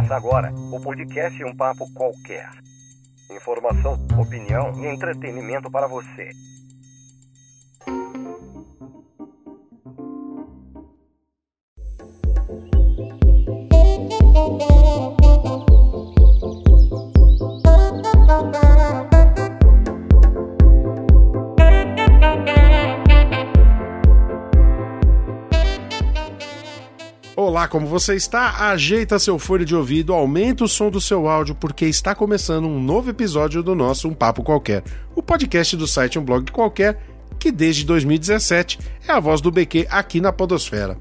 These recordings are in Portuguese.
Começa agora o podcast Um Papo Qualquer. Informação, opinião e entretenimento para você. Como você está? Ajeita seu fone de ouvido, aumenta o som do seu áudio, porque está começando um novo episódio do nosso Um Papo Qualquer, o podcast do site Um Blog Qualquer, que desde 2017 é a voz do BQ aqui na Podosfera.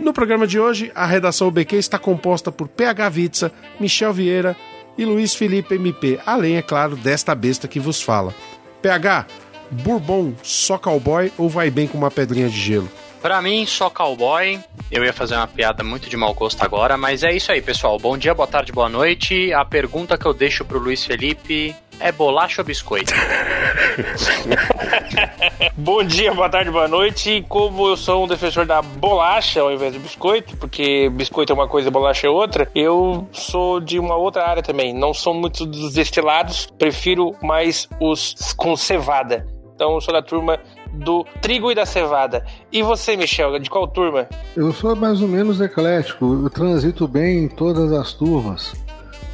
No programa de hoje, a redação BQ está composta por PH Vitsa, Michel Vieira e Luiz Felipe MP, além, é claro, desta besta que vos fala. PH, Bourbon, só cowboy ou vai bem com uma pedrinha de gelo? Pra mim, só cowboy. Eu ia fazer uma piada muito de mau gosto agora, mas é isso aí, pessoal. Bom dia, boa tarde, boa noite. A pergunta que eu deixo pro Luiz Felipe é bolacha ou biscoito? Bom dia, boa tarde, boa noite. Como eu sou um defensor da bolacha ao invés do biscoito, porque biscoito é uma coisa e bolacha é outra, eu sou de uma outra área também. Não sou muito dos destilados, prefiro mais os com cevada. Então eu sou da turma do trigo e da cevada. E você, Michel, de qual turma? Eu sou mais ou menos eclético, eu transito bem em todas as turmas.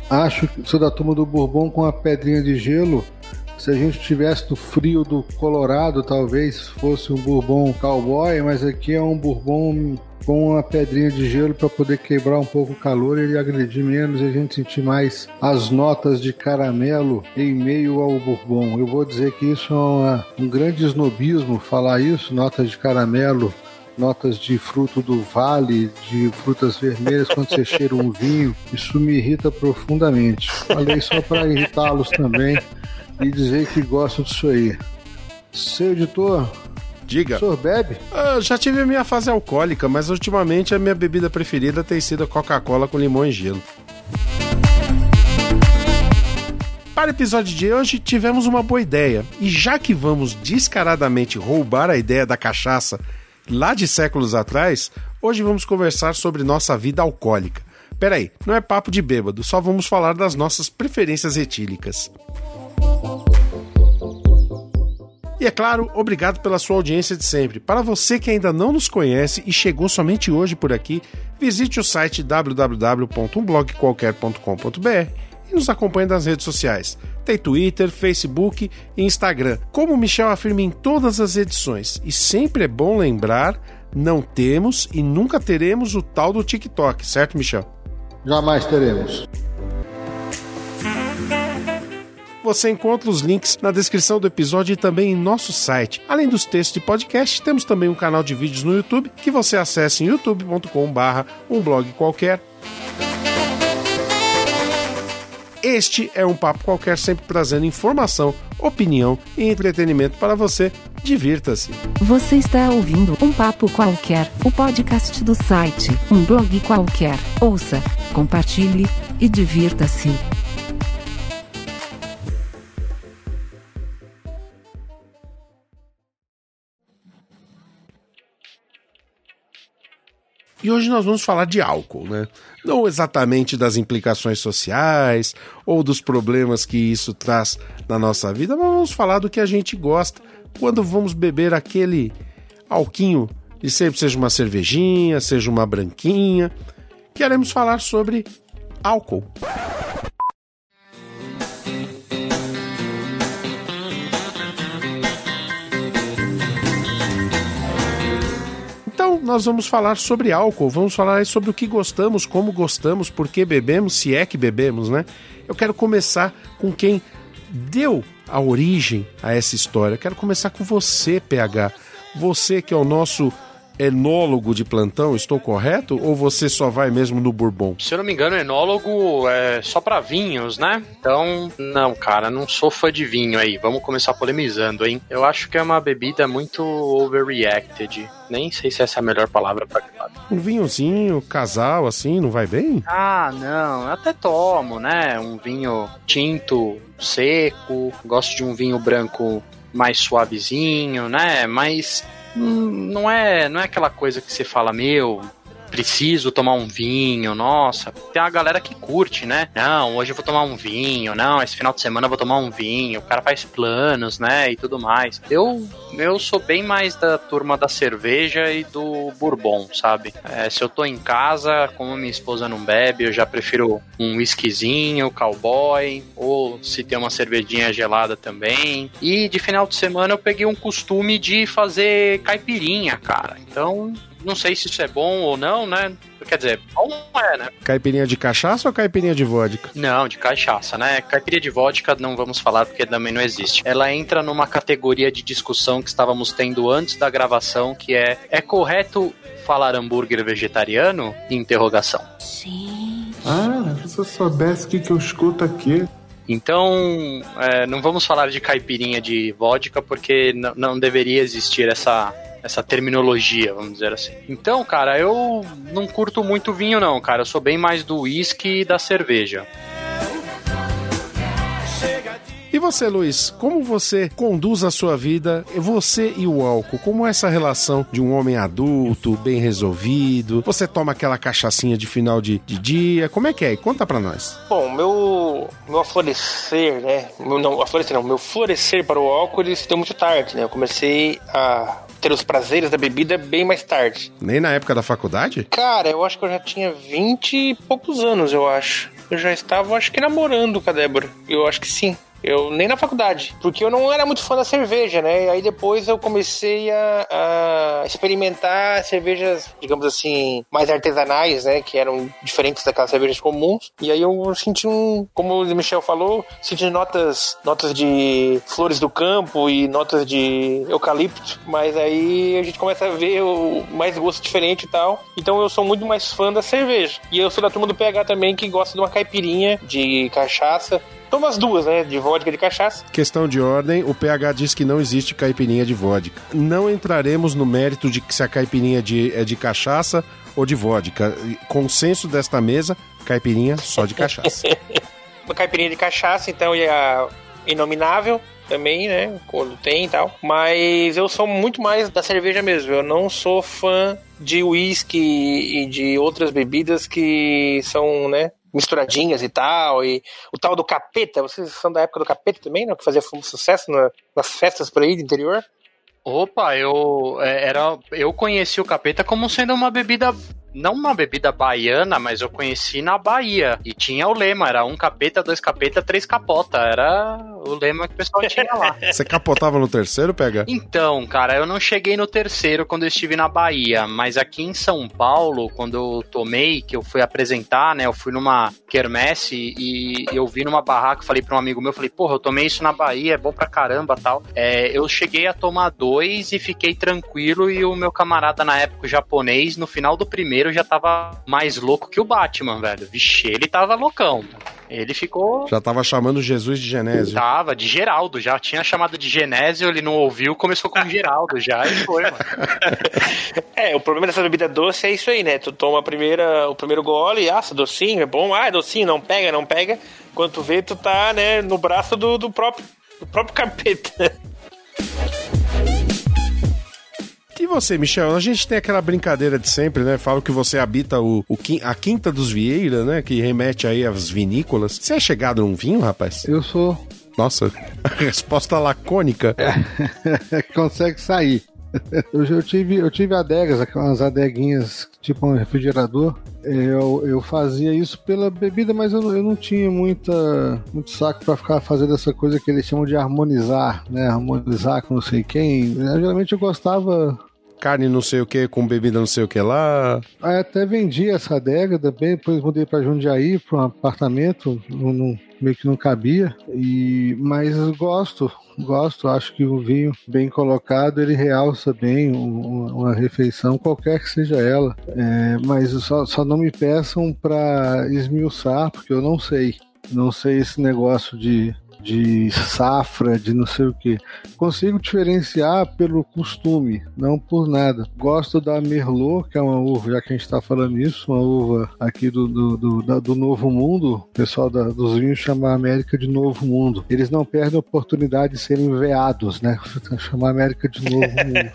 Acho que sou da turma do Bourbon com a pedrinha de gelo. Se a gente tivesse no frio do Colorado, talvez fosse um Bourbon cowboy, mas aqui é um Bourbon com uma pedrinha de gelo para poder quebrar um pouco o calor e ele agredir menos e a gente sentir mais as notas de caramelo em meio ao bourbon. Eu vou dizer que isso é uma, um grande snobismo falar isso, notas de caramelo notas de fruto do vale, de frutas vermelhas quando você cheira um vinho. Isso me irrita profundamente. Falei só para irritá-los também e dizer que gosto disso aí. Seu editor, Diga. o senhor bebe? Ah, já tive a minha fase alcoólica, mas ultimamente a minha bebida preferida tem sido a Coca-Cola com limão e gelo. Para o episódio de hoje, tivemos uma boa ideia. E já que vamos descaradamente roubar a ideia da cachaça lá de séculos atrás, hoje vamos conversar sobre nossa vida alcoólica. Peraí, não é papo de bêbado, só vamos falar das nossas preferências etílicas. E é claro, obrigado pela sua audiência de sempre. Para você que ainda não nos conhece e chegou somente hoje por aqui, visite o site www.blogqualquer.com.br e nos acompanhe nas redes sociais. Tem Twitter, Facebook e Instagram. Como o Michel afirma em todas as edições, e sempre é bom lembrar, não temos e nunca teremos o tal do TikTok, certo, Michel? Jamais teremos. Você encontra os links na descrição do episódio e também em nosso site. Além dos textos de podcast, temos também um canal de vídeos no YouTube que você acessa em youtube.com/barra um blog qualquer. Este é um papo qualquer, sempre trazendo informação, opinião e entretenimento para você. Divirta-se. Você está ouvindo Um Papo Qualquer, o podcast do site Um Blog Qualquer. Ouça, compartilhe e divirta-se. E hoje nós vamos falar de álcool, né? Não exatamente das implicações sociais ou dos problemas que isso traz na nossa vida, mas vamos falar do que a gente gosta quando vamos beber aquele alquinho de sempre seja uma cervejinha, seja uma branquinha. Queremos falar sobre álcool. Nós vamos falar sobre álcool, vamos falar sobre o que gostamos, como gostamos, por que bebemos, se é que bebemos, né? Eu quero começar com quem deu a origem a essa história. Eu quero começar com você, PH. Você que é o nosso enólogo de plantão, estou correto? Ou você só vai mesmo no Bourbon? Se eu não me engano, enólogo é só pra vinhos, né? Então, não, cara, não sou fã de vinho aí. Vamos começar polemizando, hein? Eu acho que é uma bebida muito overreacted. Nem sei se essa é a melhor palavra pra Um vinhozinho, casal, assim, não vai bem? Ah, não, eu até tomo, né? Um vinho tinto, seco. Gosto de um vinho branco mais suavezinho, né? Mas não é, não é aquela coisa que você fala, meu, preciso tomar um vinho, nossa. Tem a galera que curte, né? Não, hoje eu vou tomar um vinho, não, esse final de semana eu vou tomar um vinho. O cara faz planos, né? E tudo mais. Eu, eu sou bem mais da turma da cerveja e do bourbon, sabe? É, se eu tô em casa, como minha esposa não bebe, eu já prefiro um whiskyzinho, cowboy, ou se tem uma cervejinha gelada também. E de final de semana eu peguei um costume de fazer caipirinha, cara. Então, não sei se isso é bom ou não, né? Quer dizer, bom é, né? Caipirinha de cachaça ou caipirinha de vodka? Não, de cachaça, né? Caipirinha de vodka não vamos falar porque também não existe. Ela entra numa categoria de discussão que estávamos tendo antes da gravação, que é é correto falar hambúrguer vegetariano? Interrogação. Sim. Ah, se eu soubesse o que, que eu escuto aqui. Então, é, não vamos falar de caipirinha de vodka porque não, não deveria existir essa essa terminologia, vamos dizer assim. Então, cara, eu não curto muito vinho não, cara. Eu sou bem mais do uísque e da cerveja. E você, Luiz, como você conduz a sua vida, você e o álcool? Como é essa relação de um homem adulto, bem resolvido? Você toma aquela cachaçinha de final de, de dia? Como é que é? Conta pra nós. Bom, meu, meu aflorescer, né? Meu, não, aflorescer não, meu florescer para o álcool ele se deu muito tarde, né? Eu comecei a ter os prazeres da bebida bem mais tarde. Nem na época da faculdade? Cara, eu acho que eu já tinha 20 e poucos anos, eu acho. Eu já estava, acho que namorando com a Débora. Eu acho que sim. Eu nem na faculdade, porque eu não era muito fã da cerveja, né? E aí depois eu comecei a, a, experimentar cervejas, digamos assim, mais artesanais, né? Que eram diferentes daquelas cervejas comuns. E aí eu senti um, como o Michel falou, senti notas, notas de flores do campo e notas de eucalipto. Mas aí a gente começa a ver o mais gosto diferente e tal. Então eu sou muito mais fã da cerveja. E eu sou da turma do PH também que gosta de uma caipirinha de cachaça Toma as duas, né? De vodka e de cachaça. Questão de ordem, o PH diz que não existe caipirinha de vodka. Não entraremos no mérito de se a caipirinha de, é de cachaça ou de vodka. Consenso desta mesa, caipirinha só de cachaça. Uma caipirinha de cachaça, então, e a inominável também, né? Quando tem e tal. Mas eu sou muito mais da cerveja mesmo. Eu não sou fã de uísque e de outras bebidas que são, né? Misturadinhas e tal, e o tal do capeta, vocês são da época do capeta também, né? Que fazia sucesso na, nas festas por aí do interior? Opa, eu é, era eu conheci o capeta como sendo uma bebida não uma bebida baiana, mas eu conheci na Bahia. E tinha o lema, era um capeta, dois capeta, três capota. Era o lema que o pessoal tinha lá. Você capotava no terceiro, pega? Então, cara, eu não cheguei no terceiro quando eu estive na Bahia, mas aqui em São Paulo, quando eu tomei, que eu fui apresentar, né, eu fui numa quermesse e eu vi numa barraca, falei para um amigo meu, falei, porra, eu tomei isso na Bahia, é bom pra caramba, tal. É, eu cheguei a tomar dois e fiquei tranquilo e o meu camarada na época, o japonês, no final do primeiro já tava mais louco que o Batman, velho. Vixe, ele tava loucão. Ele ficou. Já tava chamando Jesus de Genésio. Tava, de Geraldo. Já tinha chamado de Genésio, ele não ouviu, começou com Geraldo já e foi, mano. é, o problema dessa bebida doce é isso aí, né? Tu toma a primeira, o primeiro gole, ah, docinho, é bom, ah, é docinho, não pega, não pega. Quando tu vê, tu tá, né, no braço do, do próprio, do próprio capeta. Você, Michel? A gente tem aquela brincadeira de sempre, né? Falo que você habita o, o a Quinta dos Vieira, né? Que remete aí às vinícolas. Você é chegado num vinho, rapaz? Eu sou. Nossa, resposta lacônica. É, consegue sair. Eu, eu, tive, eu tive adegas, aquelas adeguinhas tipo um refrigerador. Eu, eu fazia isso pela bebida, mas eu, eu não tinha muita, muito saco para ficar fazendo essa coisa que eles chamam de harmonizar, né? Harmonizar com não sei quem. Eu, geralmente eu gostava carne não sei o que com bebida não sei o que lá. Ah, até vendi essa adega também, depois mudei para Jundiaí, para um apartamento, não, meio que não cabia. E, mas gosto, gosto, acho que o vinho bem colocado ele realça bem uma, uma refeição, qualquer que seja ela. É, mas só, só não me peçam para esmiuçar, porque eu não sei. Não sei esse negócio de de safra, de não sei o que. Consigo diferenciar pelo costume, não por nada. Gosto da Merlot, que é uma uva, já que a gente está falando isso, uma uva aqui do, do, do, do Novo Mundo. O pessoal da, dos vinhos chama a América de Novo Mundo. Eles não perdem a oportunidade de serem veados, né? Chamar América de Novo Mundo.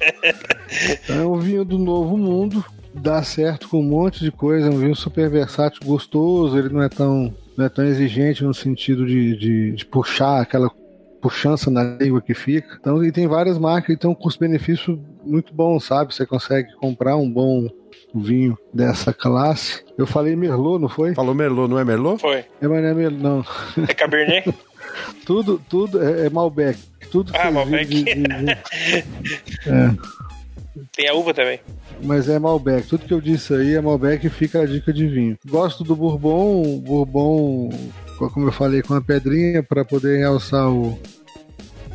Então é um vinho do Novo Mundo, dá certo com um monte de coisa, é um vinho super versátil, gostoso, ele não é tão, não é tão exigente no sentido de, de, de puxar aquela puxança na língua que fica. Então, e tem várias marcas, então um custo-benefício muito bom, sabe? Você consegue comprar um bom vinho dessa classe. Eu falei Merlot, não foi? Falou Merlot, não é Merlot? Foi. É, mas não é Merlot, não. É Cabernet? tudo, tudo é, é Malbec. Tudo Ah, Malbec. de- de- de- é. Tem a uva também. Mas é Malbec. Tudo que eu disse aí é Malbec e fica a dica de vinho. Gosto do Bourbon, Bourbon, como eu falei, com a pedrinha para poder realçar o,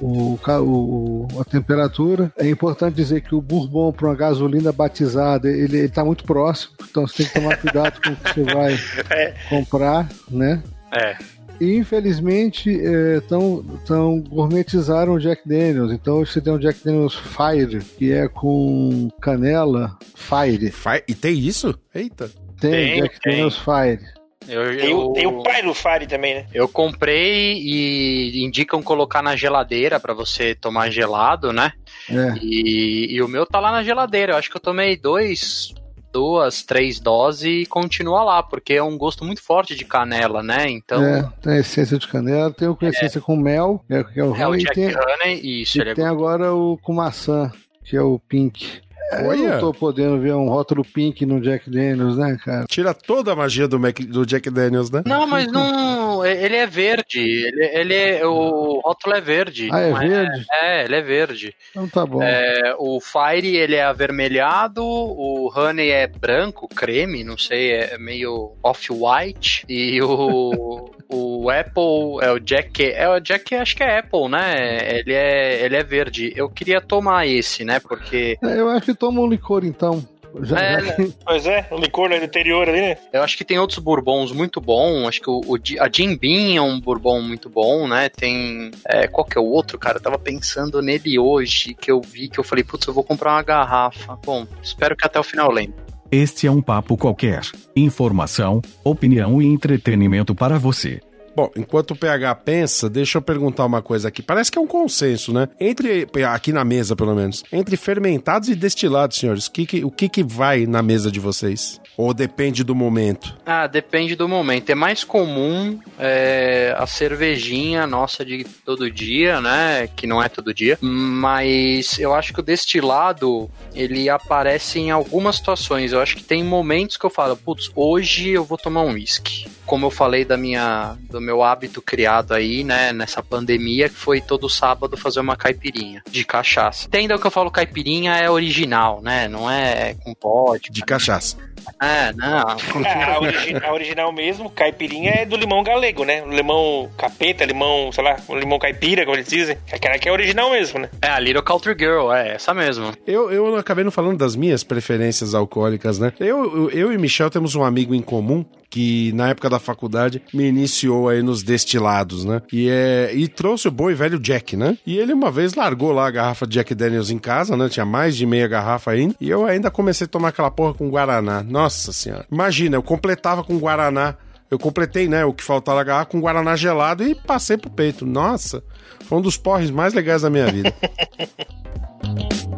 o, o- a temperatura. É importante dizer que o Bourbon para uma gasolina batizada, ele está muito próximo, então você tem que tomar cuidado com o que você vai É. comprar, né? É. E infelizmente estão tão gourmetizaram o Jack Daniels. Então você tem o Jack Daniels Fire, que é com canela Fire. Fa- E tem isso? Eita. Tem, Tem, Jack tem. Daniels Fire. Eu, Tem, o- eu- tem o pai do Fari também, né? Eu comprei e indicam colocar na geladeira pra você tomar gelado, né? É. E, e o meu tá lá na geladeira. Eu acho que eu tomei dois, duas, três doses e continua lá, porque é um gosto muito forte de canela, né? Então, É, tem a essência de canela, tem o com essência com mel, que é, é o é, o e Jack tem, Honey, isso, e ele é tem agora o com maçã, que é o pink. É, Eu Olha. não tô podendo ver um rótulo pink no Jack Daniels, né, cara? Tira toda a magia do, Mac- do Jack Daniels, né? Não, mas não. Ele é verde. Ele, ele é. O rótulo é verde. Ah, é não verde? É, ele é verde. Então tá bom. É, o Fire ele é avermelhado, o Honey é branco, creme, não sei, é meio off-white. E o, o Apple é o Jack. É o Jack, acho que é Apple, né? Ele é, ele é verde. Eu queria tomar esse, né? Porque É, Eu acho que toma um licor então. Já, É, já que- Pois é, o licor do interior ali, né? eu acho que tem outros bourbons muito bons. Acho que o, o a Jim Beam é um bourbon muito bom, né? Tem. é, qual que é o outro, cara? Eu tava pensando nele hoje, que eu vi, que eu falei, putz, eu vou comprar uma garrafa. Bom, espero que até o final eu lembre. Este é um papo qualquer. Informação, opinião e entretenimento para você. Bom, enquanto o PH pensa, deixa eu perguntar uma coisa aqui. Parece que é um consenso, né? Entre, aqui na mesa pelo menos, entre fermentados e destilados, senhores, que que- o que, que vai na mesa de vocês? Ou depende do momento? Ah, depende do momento. É mais comum é, a cervejinha nossa de todo dia, né? Que não é todo dia. Mas eu acho que o destilado, ele aparece em algumas situações. Eu acho que tem momentos que eu falo, putz, hoje eu vou tomar um whisky. Como eu falei da minha, do meu hábito criado aí, né? Nessa pandemia, que foi todo sábado fazer uma caipirinha de cachaça. Entenda que eu falo caipirinha é original, né? Não é com pote. De cachaça. É, não. É, a, origi- a original mesmo, caipirinha, é do limão galego, né? O limão capeta, limão, sei lá, o limão caipira, como eles dizem. Aquela que é original mesmo, né? É a Little Country Girl, é essa mesmo. Eu, eu acabei não falando das minhas preferências alcoólicas, né? Eu, eu, eu e Michel temos um amigo em comum que na época da faculdade me iniciou aí nos destilados, né? E, é, e trouxe o bom e velho Jack, né? E ele uma vez largou lá a garrafa de Jack Daniels em casa, né? Tinha mais de meia garrafa ainda. E eu ainda comecei a tomar aquela porra com Guaraná. Nossa senhora. Imagina, eu completava com Guaraná. Eu completei, né? O que faltava na garrafa com Guaraná gelado e passei pro peito. Nossa, foi um dos porres mais legais da minha vida.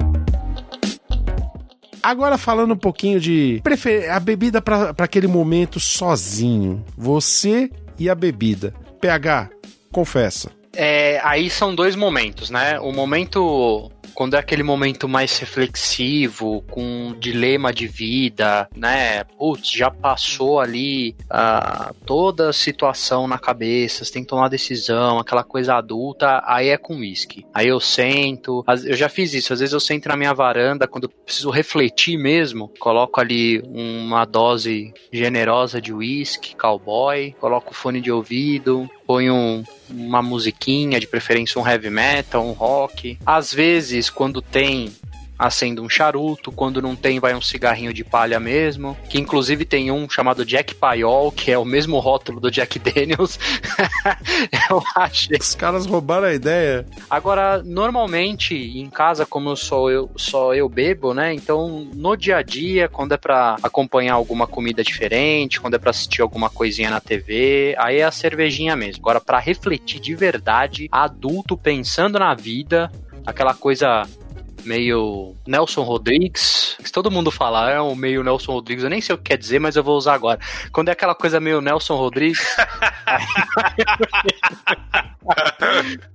Agora falando um pouquinho de a bebida para aquele momento sozinho. Você e a bebida. PH, confessa. É, aí são dois momentos, né? O momento quando é aquele momento mais reflexivo, com um dilema de vida, né? Putz, já passou ali ah, toda a situação na cabeça, você tem que tomar decisão, aquela coisa adulta, aí é com uísque. Aí eu sento, eu já fiz isso, às vezes eu sento na minha varanda, quando eu preciso refletir mesmo, coloco ali uma dose generosa de uísque, cowboy, coloco o fone de ouvido, ponho um- uma musiquinha, de preferência um heavy metal, um rock. Às vezes, quando tem, acendo um charuto, quando não tem, vai um cigarrinho de palha mesmo, que inclusive tem um chamado Jack Paiol, que é o mesmo rótulo do Jack Daniels. eu achei Os caras roubaram a ideia. Agora, normalmente em casa, como eu sou eu, só eu bebo, né? Então, no dia a dia, quando é pra acompanhar alguma comida diferente, quando é pra assistir alguma coisinha na TV, aí é a cervejinha mesmo. Agora, pra refletir de verdade, adulto pensando na vida, aquela coisa meio Nelson Rodrigues. que Todo mundo fala, é um meio Nelson Rodrigues. Eu nem sei o que quer dizer, mas eu vou usar agora. Quando é aquela coisa meio Nelson Rodrigues.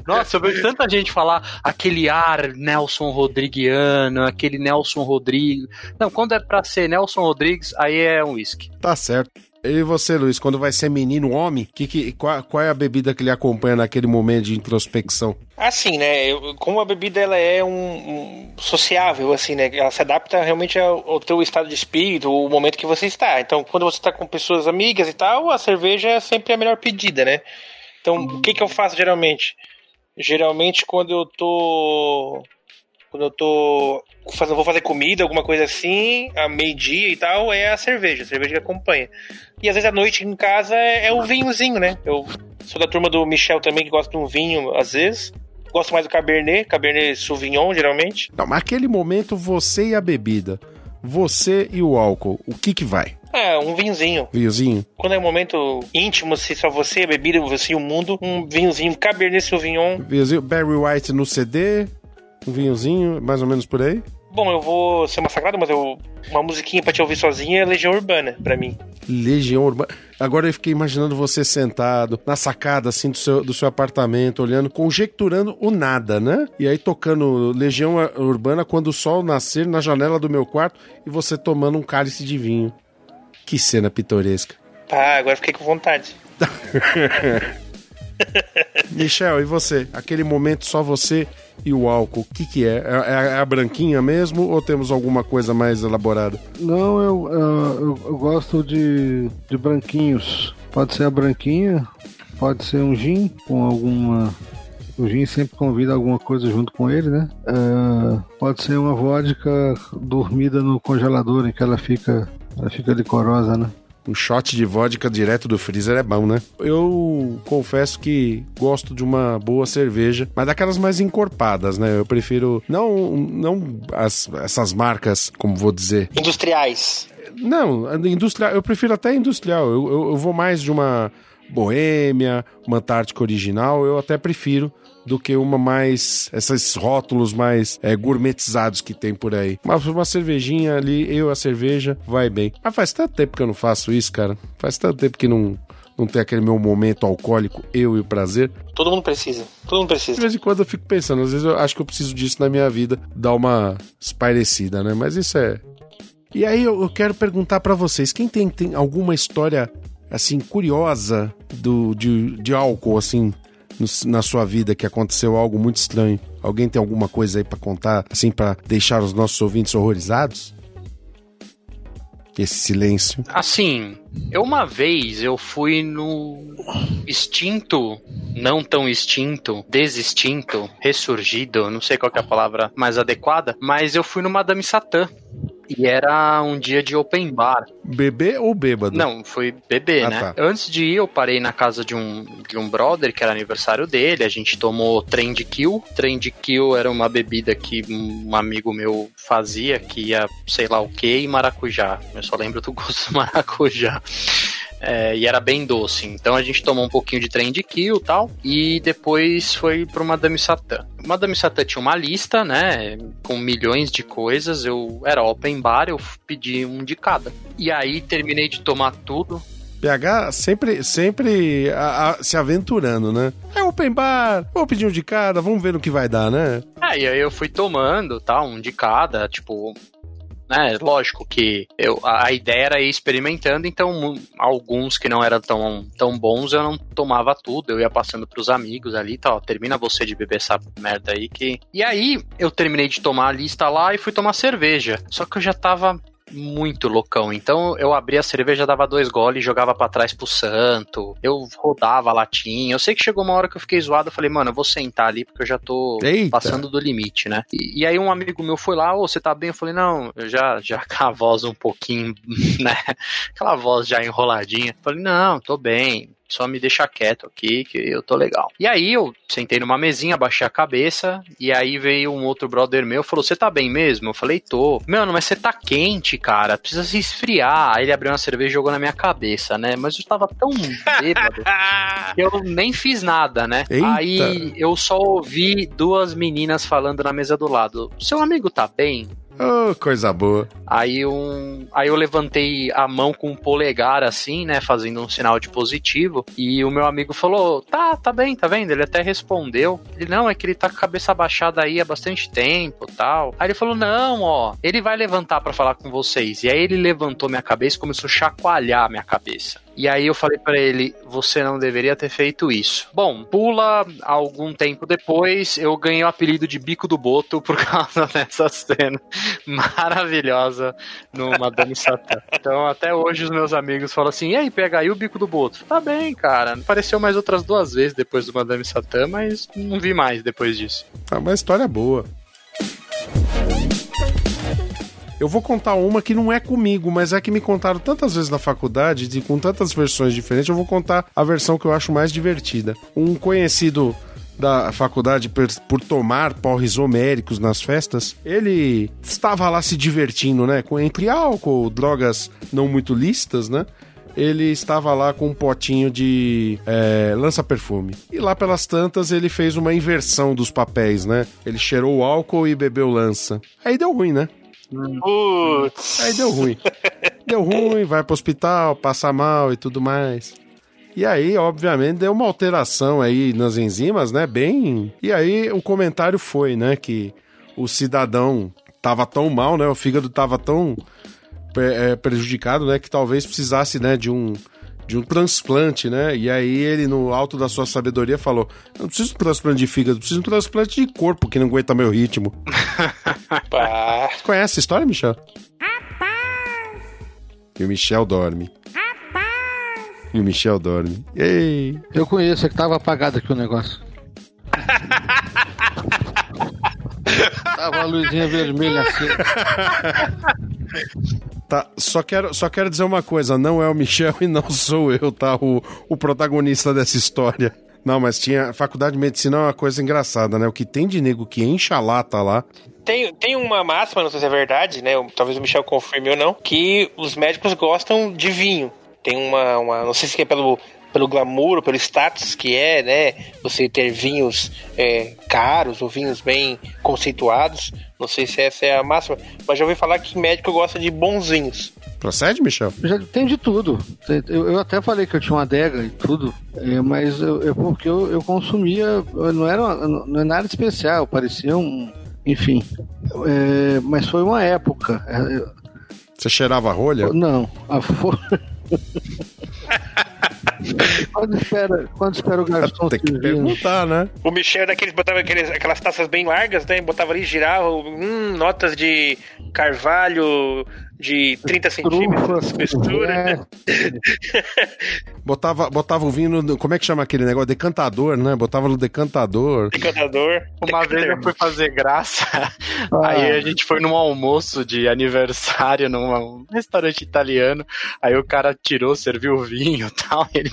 Nossa, eu vejo tanta gente falar aquele ar Nelson Rodriguiano, aquele Nelson Rodrigues. Não, quando é pra ser Nelson Rodrigues, aí é um whisky. Tá certo. E você, Luiz, quando vai ser menino homem, que, que, qual, qual é a bebida que lhe acompanha naquele momento de introspecção? Assim, né? eu- Como a bebida ela é um, um sociável, assim, né? Ela se adapta realmente ao, ao teu estado de espírito, o momento que você está. Então, quando você está com pessoas amigas e tal, a cerveja é sempre a melhor pedida, né? Então, o que que eu faço geralmente? Geralmente, quando eu tô quando eu tô fazendo, vou fazer comida, alguma coisa assim, a meio-dia e tal, é a cerveja, a cerveja que acompanha. E às vezes à noite em casa é, é o vinhozinho, né? Eu sou da turma do Michel também, que gosta de um vinho às vezes. Gosto mais do Cabernet, Cabernet Sauvignon, geralmente. Não, mas aquele momento, você e a bebida. Você e o álcool. O que que vai? É, um vinhozinho. Vinhozinho? Quando é um momento íntimo, se só você, a bebida, você e o mundo, um vinhozinho, Cabernet Sauvignon. Vinhozinho, Barry White no CD. Um vinhozinho, mais ou menos por aí. Bom, eu vou ser massacrado, mas eu, uma musiquinha pra te ouvir sozinha é Legião Urbana, pra mim. Legião Urbana. Agora eu fiquei imaginando você sentado na sacada assim do seu, do seu apartamento, olhando, conjecturando o nada, né? E aí tocando Legião Urbana quando o sol nascer na janela do meu quarto e você tomando um cálice de vinho. Que cena pitoresca. Ah, agora fiquei com vontade. Michel, e você? Aquele momento só você e o álcool, o que que é? É, é a branquinha mesmo ou temos alguma coisa mais elaborada? Não, eu, ah, eu, eu gosto de, de branquinhos. Pode ser a branquinha, pode ser um gin com alguma. O gin sempre convida alguma coisa junto com ele, né? Pode ser uma vodka dormida no congelador, em que ela fica, ela fica licorosa, né? Um shot de vodka direto do freezer é bom, né? Eu confesso que gosto de uma boa cerveja, mas daquelas mais encorpadas, né? Eu prefiro não não as, essas marcas, como vou dizer. Industriais. Não, industrial, eu prefiro até industrial. Eu, eu, eu vou mais de uma boêmia, uma Antártica original, eu até prefiro do que uma mais. esses rótulos mais é, gourmetizados que tem por aí. Mas uma cervejinha ali, eu a cerveja, vai bem. Mas faz tanto tempo que eu não faço isso, cara. Faz tanto tempo que não. Não tem aquele meu momento alcoólico, eu e o prazer. Todo mundo precisa. Todo mundo De precisa. vez em quando eu fico pensando, às vezes eu acho que eu preciso disso na minha vida, dar uma espairecida, né? Mas isso é. E aí eu, eu quero perguntar pra vocês, quem tem, tem alguma história assim curiosa do de, de álcool assim no- na sua vida que aconteceu algo muito estranho? Alguém tem alguma coisa aí pra contar assim pra deixar os nossos ouvintes horrorizados? Esse silêncio. Assim, eu uma vez eu fui no extinto, não tão extinto, desextinto, ressurgido, não sei qual é a palavra mais adequada, mas eu fui no Madame Satã. E era um dia de open bar. Bebê ou bêbado? Não, foi bebê, Ah, né? tá. Antes de ir, eu parei na casa de um, de um brother, que era aniversário dele. A gente tomou trem de kill. Trem de kill era uma bebida que um amigo meu fazia, que ia sei lá o que, e maracujá. Eu só lembro do gosto do maracujá. É, e era bem doce. Então a gente tomou um pouquinho de trem de kill e tal. E depois foi pro Madame Satã. Madame Satã tinha uma lista, né? Com milhões de coisas. Eu era open bar, eu pedi um de cada. E aí terminei de tomar tudo. PH sempre, sempre a- a- se aventurando, né? É open bar, vou pedir um de cada, vamos ver no que vai dar, né? Aí aí eu fui tomando, tá? Um de cada, tipo. Né, lógico que eu, a ideia era ir experimentando, então alguns que não eram tão, tão bons eu não tomava tudo, eu ia passando pros amigos ali, tá, ó, termina você de beber essa merda aí que... E aí eu terminei de tomar a lista lá e fui tomar cerveja, só que eu já tava muito loucão, então eu abria a cerveja, dava dois goles, jogava pra trás pro santo, eu rodava a latinha, eu sei que chegou uma hora que eu fiquei zoado, eu falei, mano, eu vou sentar ali porque eu já tô Eita. passando do limite, né? E, e aí um amigo meu foi lá, ô, você tá bem? Eu falei, não, eu já, já com a voz um pouquinho, né? Aquela voz já enroladinha. Eu falei, não, tô bem. Só me deixa quieto aqui que eu tô legal. E aí eu sentei numa mesinha, baixei a cabeça, e aí veio um outro brother meu falou: Você tá bem mesmo? Eu falei: Tô. Mano, mas você tá quente, cara, precisa se esfriar. Aí ele abriu uma cerveja e jogou na minha cabeça, né? Mas eu tava tão bêbado que eu nem fiz nada, né? Eita. Aí eu só ouvi duas meninas falando na mesa do lado: Seu amigo tá bem? Oh, coisa boa. Aí, um, aí eu levantei a mão com o polegar assim, né, fazendo um sinal de positivo, e o meu amigo falou: "Tá, tá bem, tá vendo?" Ele até respondeu. Ele: "Não, é que ele tá com a cabeça abaixada aí há bastante tempo, tal". Aí ele falou: "Não, ó, ele vai levantar pra falar com vocês". E aí ele levantou minha cabeça e começou a chacoalhar minha cabeça. E aí eu falei pra ele, você não deveria ter feito isso. Bom, pula algum tempo depois, eu ganhei o apelido de Bico do Boto por causa dessa cena maravilhosa no Madame Satã. Então até hoje os meus amigos falam assim, e aí, pega aí o Bico do Boto. Tá bem, cara. Apareceu mais outras duas vezes depois do Madame Satã, mas não vi mais depois disso. É uma história boa. Eu vou contar uma que não é comigo, mas é que me contaram tantas vezes na faculdade, de, com tantas versões diferentes, eu vou contar a versão que eu acho mais divertida. Um conhecido da faculdade por, por tomar porres homéricos nas festas, ele estava lá se divertindo, né? Com entre álcool, drogas não muito lícitas, né? Ele estava lá com um potinho de é, lança-perfume. E lá pelas tantas ele fez uma inversão dos papéis, né? Ele cheirou o álcool e bebeu lança. Aí deu ruim, né? Putz. Aí deu ruim. Deu ruim, vai pro hospital, passa mal e tudo mais. E aí, obviamente, deu uma alteração aí nas enzimas, né? Bem. E aí o comentário foi, né? Que o cidadão tava tão mal, né? O fígado tava tão é, prejudicado, né? Que talvez precisasse, né? De um de um transplante, né? E aí ele, no alto da sua sabedoria, falou: Eu não preciso de um transplante de fígado, preciso de um transplante de corpo que não aguenta meu ritmo. Pá. Conhece essa história, Michel? E o Michel dorme. E o Michel dorme. Ei! Eu conheço, é que tava apagado aqui o negócio. tava a luzinha vermelha assim. Tá, só quero, só quero dizer uma coisa: não é o Michel e não sou eu, tá? O, o protagonista dessa história. Não, mas tinha. Faculdade de medicina é uma coisa engraçada, né? O que tem de nego que enche a lata lá. Tem, tem uma máxima, não sei se é verdade, né? Talvez o Michel confirme ou não, que os médicos gostam de vinho. Tem uma, uma não sei se é pelo, pelo glamour, pelo status que é, né? Você ter vinhos é, caros ou vinhos bem conceituados. Não sei se essa é a máxima, mas já ouvi falar que médico gosta de bons vinhos. Procede, Michel? Já tem de tudo. Eu, eu até falei que eu tinha uma adega e tudo, é, mas eu, eu- porque eu, eu consumia, não era não é nada especial, parecia um. Enfim. É, mas foi uma época. É, Você cheirava a rolha? não, a fo- quando, espera, quando espera o garçom Tem que perguntar, né? O Michel era daqueles botava aqueles, aquelas taças bem largas, né? Botava ali, girava, hum, notas de carvalho de 30 centímetros de espessura. é, Botava, botava o vinho no. Como é que chama aquele negócio? Decantador, né? Botava no decantador. Decantador. Uma vez eu fui fazer graça, aí a gente foi num almoço de aniversário num restaurante italiano, aí o cara tirou, serviu o vinho e tal, ele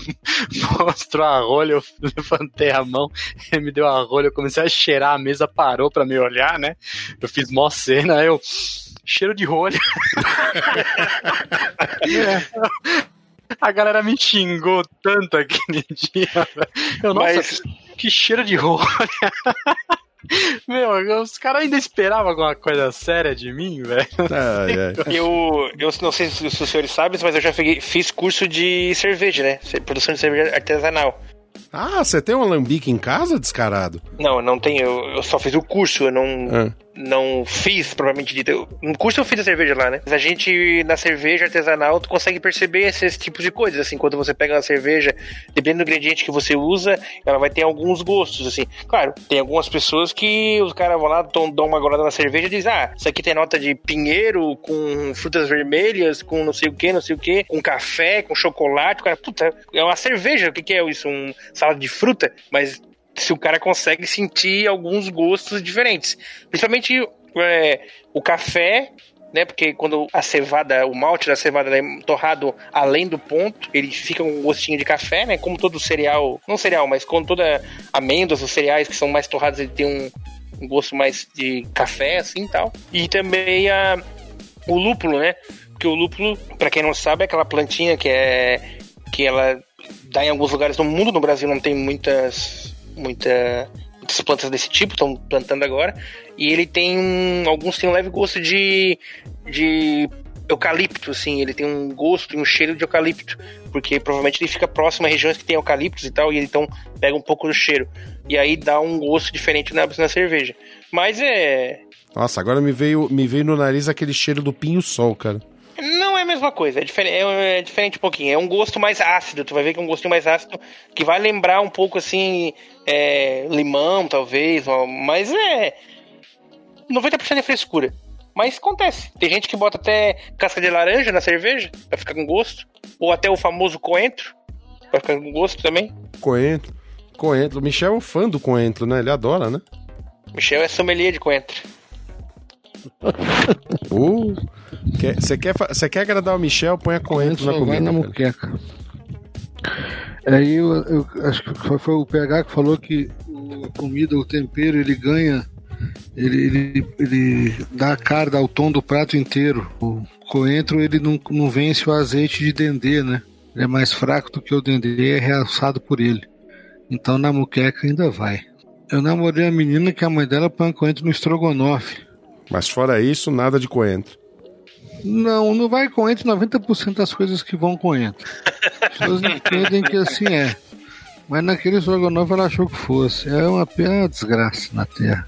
mostrou a rolha, eu levantei a mão, ele me deu a rolha, eu comecei a cheirar, a mesa parou pra me olhar, né? Eu fiz mó cena, aí eu... Cheiro de rolha. A galera me xingou tanto aquele dia, velho. Eu, nossa, Mas- que cheiro de rolha. Meu, os caras ainda esperavam alguma coisa séria de mim, velho. Ai. Eu, eu não sei se os senhores sabem, mas eu já fiquei- fiz curso de cerveja, né? Produção de cerveja artesanal. Ah, você tem um alambique em casa, descarado? Não, não tenho. Eu, eu só fiz o curso, eu não, Ah. Não fiz, provavelmente dito. No curso eu fiz a cerveja lá, né? Mas a gente, na cerveja artesanal, tu consegue perceber esses tipos de coisas, assim. Quando você pega uma cerveja, dependendo do ingrediente que você usa, ela vai ter alguns gostos, assim. Claro, tem algumas pessoas que os caras vão lá, tom- dão uma golada na cerveja e dizem, ah, isso aqui tem nota de pinheiro, com frutas vermelhas, com não sei o que, não sei o que, com café, com chocolate. O cara, puta, é uma cerveja, o que, que é isso? Um salada de fruta? Mas se o cara consegue sentir alguns gostos diferentes. Principalmente é, o café né? Porque quando a cevada, o malte da cevada é torrado além do ponto, ele fica um gostinho de café, né? Como todo cereal, não cereal, mas como toda amêndoas, os cereais que são mais torrados, ele tem um, um gosto mais de café, assim, tal. E também a, o lúpulo, né? Porque o lúpulo, para quem não sabe, é aquela plantinha que é que ela dá em alguns lugares no mundo, no Brasil não tem muitas muita, muitas plantas desse tipo, estão plantando agora, e ele tem um, alguns tem um leve gosto de de eucalipto, assim, ele tem um gosto e um cheiro de eucalipto, porque provavelmente ele fica próximo a regiões que tem eucaliptos e tal, e ele então pega um pouco do cheiro. E aí dá um gosto diferente na, na cerveja. Mas é. Nossa, agora me veio, me veio no nariz aquele cheiro do pinho-sol, cara. Não a mesma coisa, é diferente, é, é diferente um pouquinho. É um gosto mais ácido, tu vai ver que é um gostinho mais ácido que vai lembrar um pouco assim, é, limão, talvez, ó, mas é 90% é frescura. Mas acontece. Tem gente que bota até casca de laranja na cerveja pra ficar com gosto. Ou até o famoso coentro pra ficar com gosto também. Coentro. Coentro. O Michel é um fã do coentro, né? Ele adora, né? Michel é sommelier de coentro. Uh, Você quer, fa- você quer agradar o Michel? Põe a coentro na Só vai comida. na muqueca. Aí eu, eu acho que foi, foi o PH que falou que a comida, o tempero, ele ganha, ele, ele, ele dá a cara, dá o tom do prato inteiro. O coentro, ele não, não vence o azeite de dendê, né? Ele é mais fraco do que o dendê e é realçado por ele. Então na muqueca ainda vai. Eu namorei a menina que a mãe dela põe coentro no estrogonofe. Mas fora isso, nada de coentro. Não, não vai coentro 90% das coisas que vão coentro. As pessoas entendem que assim é. Mas naquele estrogonofe ela achou que fosse. É uma pena desgraça na Terra.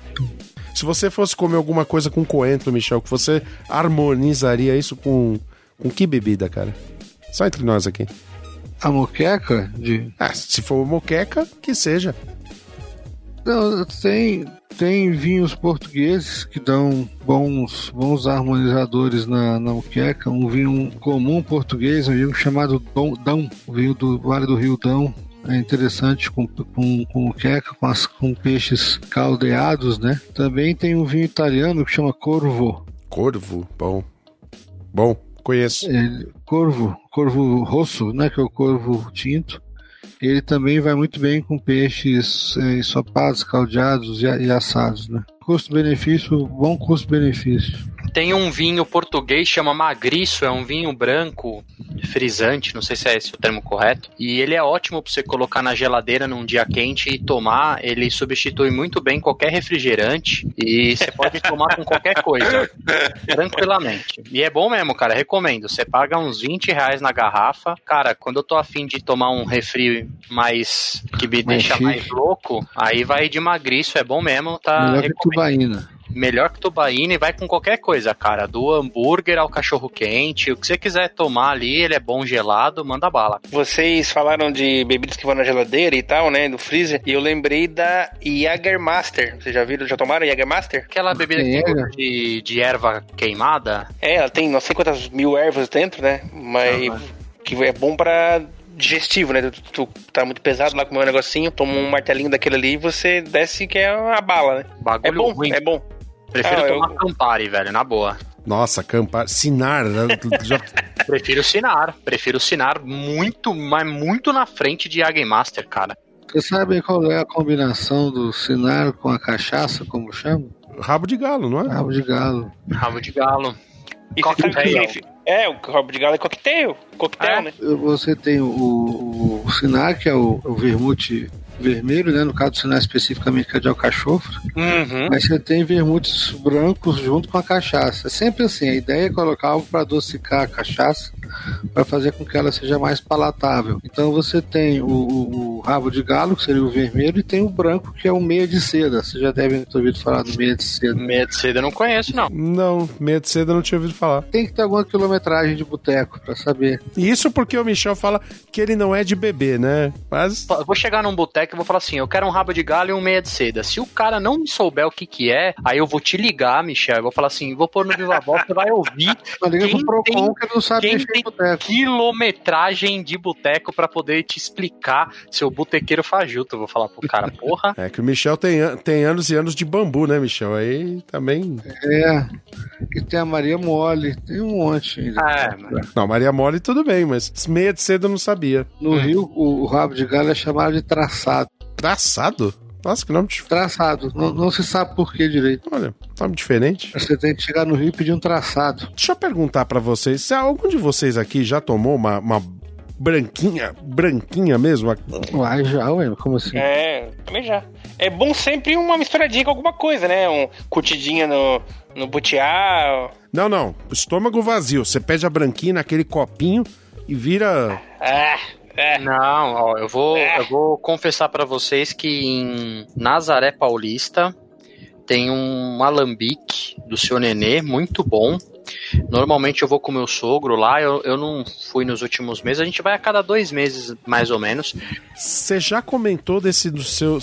Se você fosse comer alguma coisa com coentro, Michel, que você harmonizaria isso com, com que bebida, cara? Só entre nós aqui. A moqueca de. Ah, se for moqueca, que seja. Não, tem, tem vinhos portugueses que dão bons, bons harmonizadores na, na moqueca. Um vinho comum português, um vinho chamado Dom, Dão, vinho do Vale do Rio Dão. É interessante com, com, com moqueca, com, as, com peixes caldeados, né? Também tem um vinho italiano que chama Corvo. Corvo, bom. Bom, conheço. Ele- corvo, corvo rosso, né? Que é o corvo tinto. Ele também vai muito bem com peixes eh, ensopados, caldeados e, e assados, né? Custo-benefício, bom custo-benefício. Tem um vinho português chama Magriço, é um vinho branco frisante, não sei se é esse o termo correto. E ele é ótimo para você colocar na geladeira num dia quente e tomar. Ele substitui muito bem qualquer refrigerante e você pode tomar com qualquer coisa, tranquilamente. E é bom mesmo, cara, recomendo. Você paga uns 20 reais na garrafa. Cara, quando eu tô afim de tomar um refri mais que me Mais deixa chique. mais louco, aí vai de Magriço, é bom mesmo, tá? Melhor que tubaína. Melhor que tubaína e vai com qualquer coisa, cara. Do hambúrguer ao cachorro quente, o que você quiser tomar ali, ele é bom gelado, manda bala. Vocês falaram de bebidas que vão na geladeira e tal, né? Do freezer. E eu lembrei da Jagermaster. Vocês já viram, já tomaram Jagermaster? Aquela bebida que Tem gosto de, de erva queimada, É, ela tem não sei quantas mil ervas dentro, né? Mas que é bom pra digestivo, né? Tu, tu tá muito pesado lá comer um negocinho, toma um martelinho daquele ali e você desce que é a bala, né? bagulho É bom, ruim. é bom. Prefiro Ah, eu- tomar Campari, velho, na boa. Nossa, Campari. Sinar. né? Já... Prefiro Sinar. Prefiro Sinar muito, mas muito na frente de Master, cara. Você sabe qual é a combinação do sinar com a cachaça, como chama? Rabo de galo, não é? Rabo de galo. Rabo de galo. E significa? É, o rabo de galo é coquetel. Coquetel, É. né? Você tem o, o, o sinar, que é o, o vermute vermelho, né? No caso do sinar especificamente que é de alcachofra. Uhum. Mas você tem vermutes brancos junto com a cachaça. É sempre assim, a ideia é colocar algo para adocicar a cachaça, para fazer com que ela seja mais palatável. Então você tem o, o- o rabo de galo, que seria o vermelho, e tem o branco, que é o meia de seda. Você já deve ter ouvido falar do meia de seda. Meia de seda eu não conheço, não. Não, meia de seda eu não tinha ouvido falar. Tem que ter alguma quilometragem de boteco para saber. E isso porque o Michel fala que ele não é de bebê, né? Mas. Vou chegar num boteco e vou falar assim: eu quero um rabo de galho e um meia de seda. Se o cara não me souber o que que é, aí eu vou te ligar, Michel. Eu vou falar assim: vou pôr no Viva Voz, você vai ouvir. Liga Quem pro Procon que não sabe Quem mexer tem quilometragem de boteco para poder te explicar seu botequeiro fajuto. Eu vou falar pro cara, porra. É que o Michel tem, tem anos e anos de bambu, né, Michel? Aí também. É. E tem a Maria Mole, tem um monte. É, mas... Não, Maria Mole tudo bem, mas meia de cedo eu não sabia. No Rio, o, o rabo de galho é chamado de traçado. Traçado? Nossa, que nome diferente. Traçado. Não, não se sabe por que direito. Olha, nome diferente. Você tem que chegar no Rio e pedir um traçado. Deixa eu perguntar pra vocês, se algum de vocês aqui já tomou uma, uma branquinha, branquinha mesmo? Uai, já, ué, como assim? É, também já. É bom sempre uma misturadinha com alguma coisa, né? Um curtidinha no, no butiá. Não, não. Estômago vazio. Você pede a branquinha naquele copinho e vira. Ah, é. Não, ó, eu vou, eu vou confessar pra vocês que em Nazaré Paulista tem um alambique do seu nenê muito bom. Normalmente eu vou com meu sogro lá, eu, eu não fui nos últimos meses, a gente vai a cada dois meses, mais ou menos. Você já comentou desse do seu.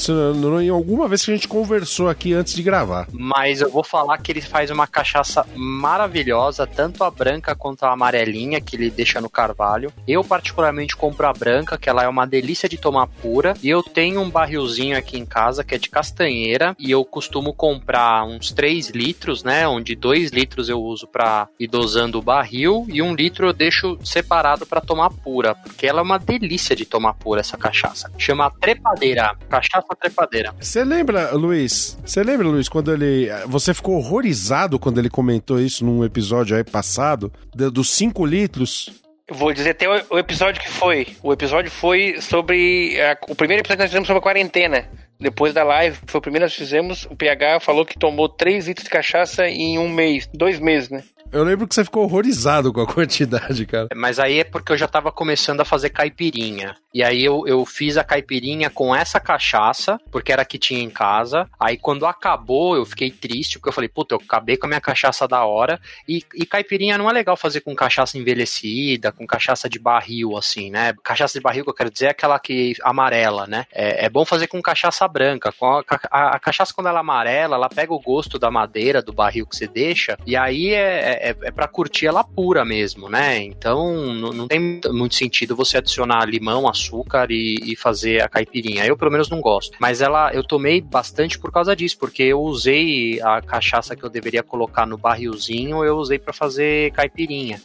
Em alguma vez que a gente conversou aqui antes de gravar. Mas eu vou falar que ele faz uma cachaça maravilhosa, tanto a branca quanto a amarelinha, que ele deixa no carvalho. Eu, particularmente, compro a branca, que ela é uma delícia de tomar pura. E eu tenho um barrilzinho aqui em casa, que é de castanheira. E eu costumo comprar uns 3 litros, né? Onde 2 litros eu uso pra ir dosando o barril. E um litro eu deixo separado pra tomar pura. Porque ela é uma delícia de tomar pura, essa cachaça. Chama trepadeira. Cachaça trepadeira. Você lembra, Luiz? Você lembra, Luiz, quando ele. Você ficou horrorizado quando ele comentou isso num episódio aí passado? dos 5 litros? Eu Vou dizer até o, o episódio que foi. O episódio foi sobre. a- o primeiro episódio que nós fizemos sobre a quarentena. Depois da live, foi o primeiro que nós fizemos. O PH falou que tomou 3 litros de cachaça em um mês. Dois meses, né? Eu lembro que você ficou horrorizado com a quantidade, cara. Mas aí é porque eu já tava começando a fazer caipirinha. E aí eu, eu fiz a caipirinha com essa cachaça, porque era a que tinha em casa. Aí quando acabou, eu fiquei triste, porque eu falei, puta, eu acabei com a minha cachaça da hora. E, e caipirinha não é legal fazer com cachaça envelhecida, com cachaça de barril, assim, né? Cachaça de barril que eu quero dizer é aquela que amarela, né? É, é bom fazer com cachaça branca. Com a, a- a cachaça, quando ela é amarela, ela pega o gosto da madeira, do barril que você deixa, e aí é, é, é pra curtir ela pura mesmo, né? Então não, não tem muito sentido você adicionar limão, açúcar e, e fazer a caipirinha. Eu, pelo menos, não gosto. Mas ela eu tomei bastante por causa disso, porque eu usei a cachaça que eu deveria colocar no barrilzinho, eu usei pra fazer caipirinha.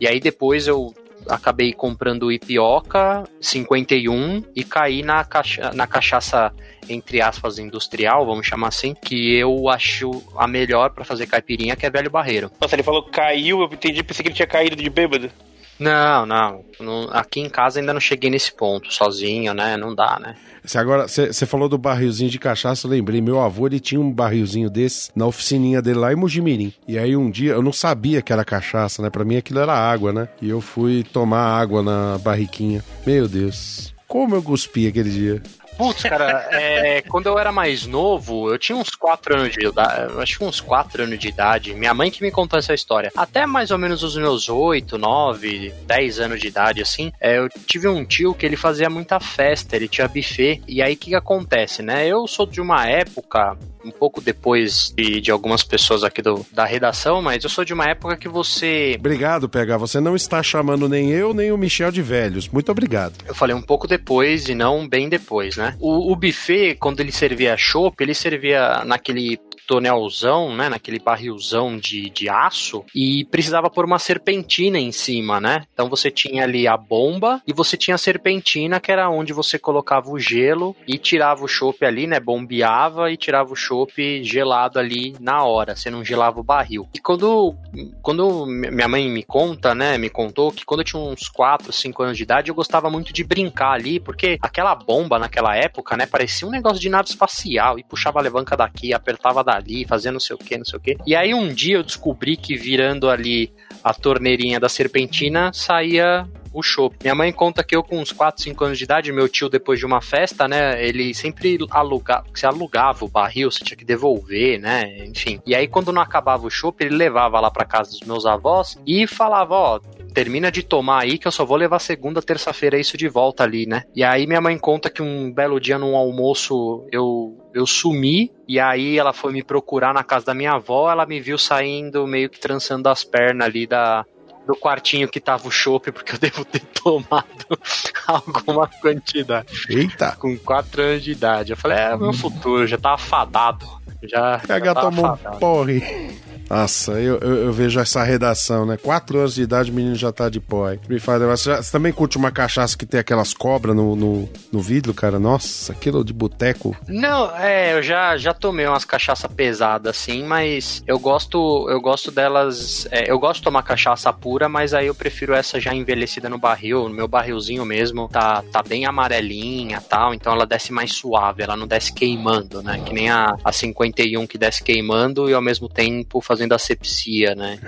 E aí depois eu acabei comprando Ipioca 51 e caí na, cacha na cachaça, entre aspas, industrial, vamos chamar assim, que eu acho a melhor pra fazer caipirinha, que é Velho Barreiro. Nossa, ele falou caiu, eu entendi, pensei que ele tinha caído de bêbado. Não, não, não- Aqui em casa ainda não cheguei nesse ponto, sozinho, né? Não dá, né? Você agora, você falou do barrilzinho de cachaça, eu lembrei, meu avô, ele tinha um barrilzinho desse na oficininha dele lá em Mojimirim. E aí um dia, eu não sabia que era cachaça, né? Pra mim aquilo era água, né? E eu fui tomar água na barriquinha. Meu Deus. Como eu cuspi aquele dia. Putz, cara, é, quando eu era mais novo, eu tinha uns 4 anos de idade, acho que uns 4 anos de idade. Minha mãe que me contou essa história. Até mais ou menos os meus 8, 9, 10 anos de idade, assim, é, eu tive um tio que ele fazia muita festa, ele tinha buffet. E aí o que, que acontece, né? Eu sou de uma época. Um pouco depois de, de algumas pessoas aqui do, da redação, mas eu sou de uma época que você Obrigado, PH. Você não está chamando nem eu, nem o Michel de velhos. Muito obrigado. Eu falei um pouco depois e não bem depois, né? O, o buffet, quando ele servia chopp, ele servia naquele tonelzão, né? Naquele barrilzão de, de aço e precisava pôr uma serpentina em cima, né? Então você tinha ali a bomba e você tinha a serpentina, que era onde você colocava o gelo e tirava o chopp ali, né? Bombeava e tirava o chopp gelado ali na hora. Você não gelava o barril. E quando, quando minha mãe me conta, né? Me contou que quando eu tinha uns 4, 5 anos de idade, eu gostava muito de brincar ali, porque aquela bomba naquela época, né? Parecia um negócio de nave espacial e puxava a alavanca daqui, apertava dali, fazia não sei o que, não sei o que. E aí um dia eu descobri que virando ali a torneirinha da serpentina saía o chopp. Minha mãe conta que eu com uns 4, 5 anos de idade, meu tio depois de uma festa, né, ele sempre alugava, você alugava o barril, você tinha que devolver, né, enfim. E aí quando não acabava o chopp, ele levava lá pra casa dos meus avós e falava, ó, termina de tomar aí que eu só vou levar segunda, terça-feira isso de volta ali, né? E aí minha mãe conta que um belo dia num almoço eu eu sumi e aí ela foi me procurar na casa da minha avó, ela me viu saindo meio que trançando as pernas ali da do quartinho que tava o chopp, porque eu devo ter tomado alguma quantidade. Eita! Com 4 anos de idade. Eu falei, é meu futuro, já tava fadado. Já, PH tava tomou um porre. Nossa, eu, eu, eu vejo essa redação, né? Quatro anos de idade, o menino já tá de pó. Me faz. Você, você também curte uma cachaça que tem aquelas cobras no, no, no vidro, cara? Nossa, aquilo de boteco. Não, é, eu já, já tomei umas cachaça pesadas assim, mas eu gosto eu gosto delas, é, eu gosto de tomar cachaça pura, mas aí eu prefiro essa já envelhecida no barril, no meu barrilzinho mesmo, tá, tá bem amarelinha tal, então ela desce mais suave, ela não desce queimando, né? Que nem a, a 51 que desce queimando e ao mesmo tempo fazendo asepsia, né?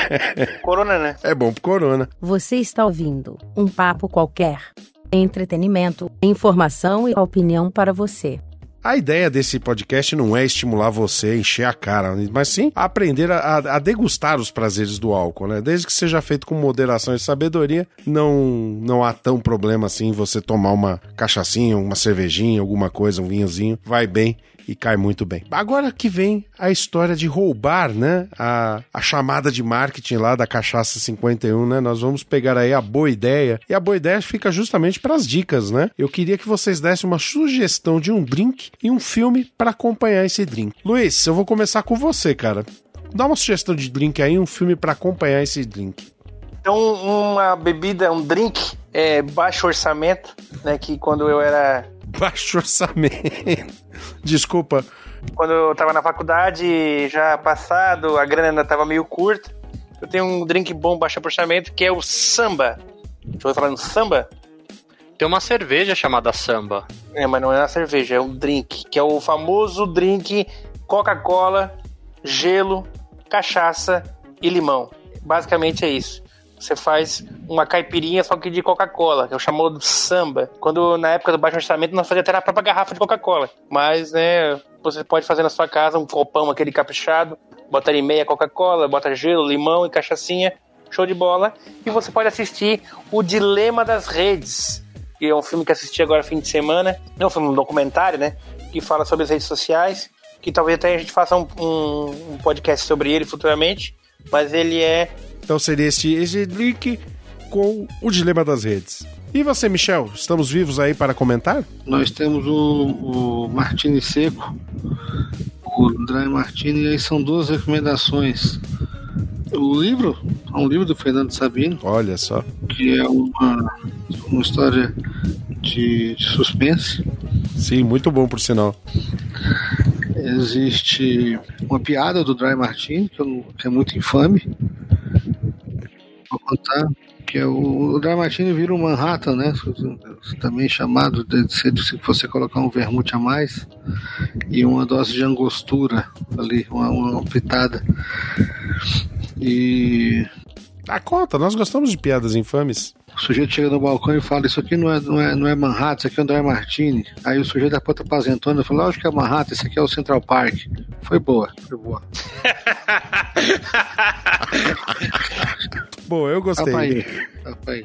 Corona, né? É bom pro corona. Você está ouvindo um papo qualquer. Entretenimento, informação e opinião para você. A ideia desse podcast não é estimular você a encher a cara, mas sim aprender a, a- degustar os prazeres do álcool, né? Desde que seja feito com moderação e sabedoria, não, não há tão problema assim você tomar uma cachaçinha, uma cervejinha, alguma coisa, um vinhozinho, vai bem e cai muito bem. Agora que vem a história de roubar, né? A, a chamada de marketing lá da Cachaça 51, né? Nós vamos pegar aí a boa ideia. E a boa ideia fica justamente para as dicas, né? Eu queria que vocês dessem uma sugestão de um drink e um filme para acompanhar esse drink. Luiz, eu vou começar com você, cara. Dá uma sugestão de drink aí, um filme para acompanhar esse drink. Então, uma bebida, um drink, é, baixo orçamento, né? Que quando eu era. Baixo orçamento. Desculpa. Quando eu tava na faculdade, já passado, a grana ainda tava meio curta. Eu tenho um drink bom, baixo orçamento, que é o samba. Deixa eu falar no samba? Tem uma cerveja chamada samba. É, mas não é uma cerveja, é um drink, que é o famoso drink Coca-Cola, gelo, cachaça e limão. Basicamente é isso. Você faz uma caipirinha só que de Coca-Cola, que é o chamado samba. Quando na época do baixo orçamento nós fazíamos até na própria garrafa de Coca-Cola. Mas, né, você pode fazer na sua casa um copão aquele caprichado, bota ali meia Coca-Cola, bota gelo, limão e cachaçinha, show de bola. E você pode assistir O Dilema das Redes, que é um filme que assisti agora fim de semana. É um filme, um documentário, né? Que fala sobre as redes sociais. Que talvez até a gente faça um, um- um podcast sobre ele futuramente. Mas ele é. Então seria esse, esse drink com o dilema das redes. E você, Michel? Estamos vivos aí para comentar? Nós temos o, o Martini Seco, o Dry Martini, e aí são duas recomendações. O livro, é um livro do Fernando Sabino, Olha só. que é uma, uma história de, de suspense. Sim, muito bom por sinal. Existe uma piada do Dry Martini, que, eu que é muito infame. Vou contar. Que é o, o Dry Martini vira um Manhattan, né? Também chamado de se você colocar um vermute a mais e uma dose de angostura ali, uma, uma pitada. E Ah, conta, nós gostamos de piadas infames. o sujeito chega no balcão e fala: Isso aqui não é, não é, não é Manhattan, isso aqui é Dry Martini. Aí o sujeito da ponta pazentona falou: Lógico que é Manhattan, esse aqui é o Central Park. Foi boa, foi boa. Bom, eu gostei. Papai. Papai.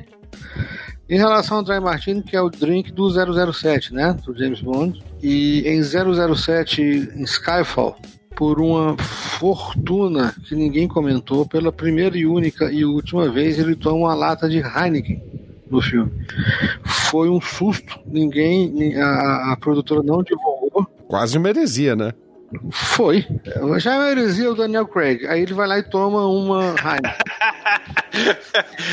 Em relação ao Dry Martini, que é o drink do 007, né? Do James Bond. E em 007, em Skyfall, por uma fortuna que ninguém comentou, pela primeira e única e última vez, ele toma uma lata de Heineken no filme. Foi um susto, ninguém, a, a produtora não divulgou. Quase uma heresia, né? Foi. Já é uma heresia o Daniel Craig. Aí ele vai lá e toma uma Heineken.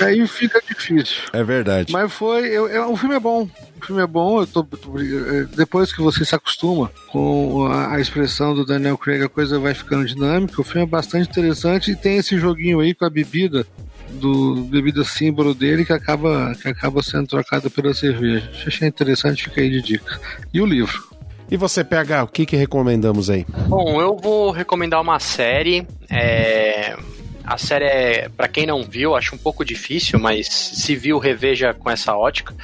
Aí fica difícil. É verdade. Mas foi. Eu, eu- o filme é bom. O filme é bom. Eu tô, tô- eh, depois que você se acostuma com a, a expressão do Daniel Craig, a coisa vai ficando dinâmica. O filme é bastante interessante e tem esse joguinho aí com a bebida do bebida símbolo dele que acaba, que acaba sendo trocada pela cerveja. Achei interessante, fica aí de dica. E o livro? E você, PH, o que, que recomendamos aí? Bom, eu vou recomendar uma série. é, A série é, pra quem não viu, acho um pouco difícil, mas se viu, reveja com essa ótica,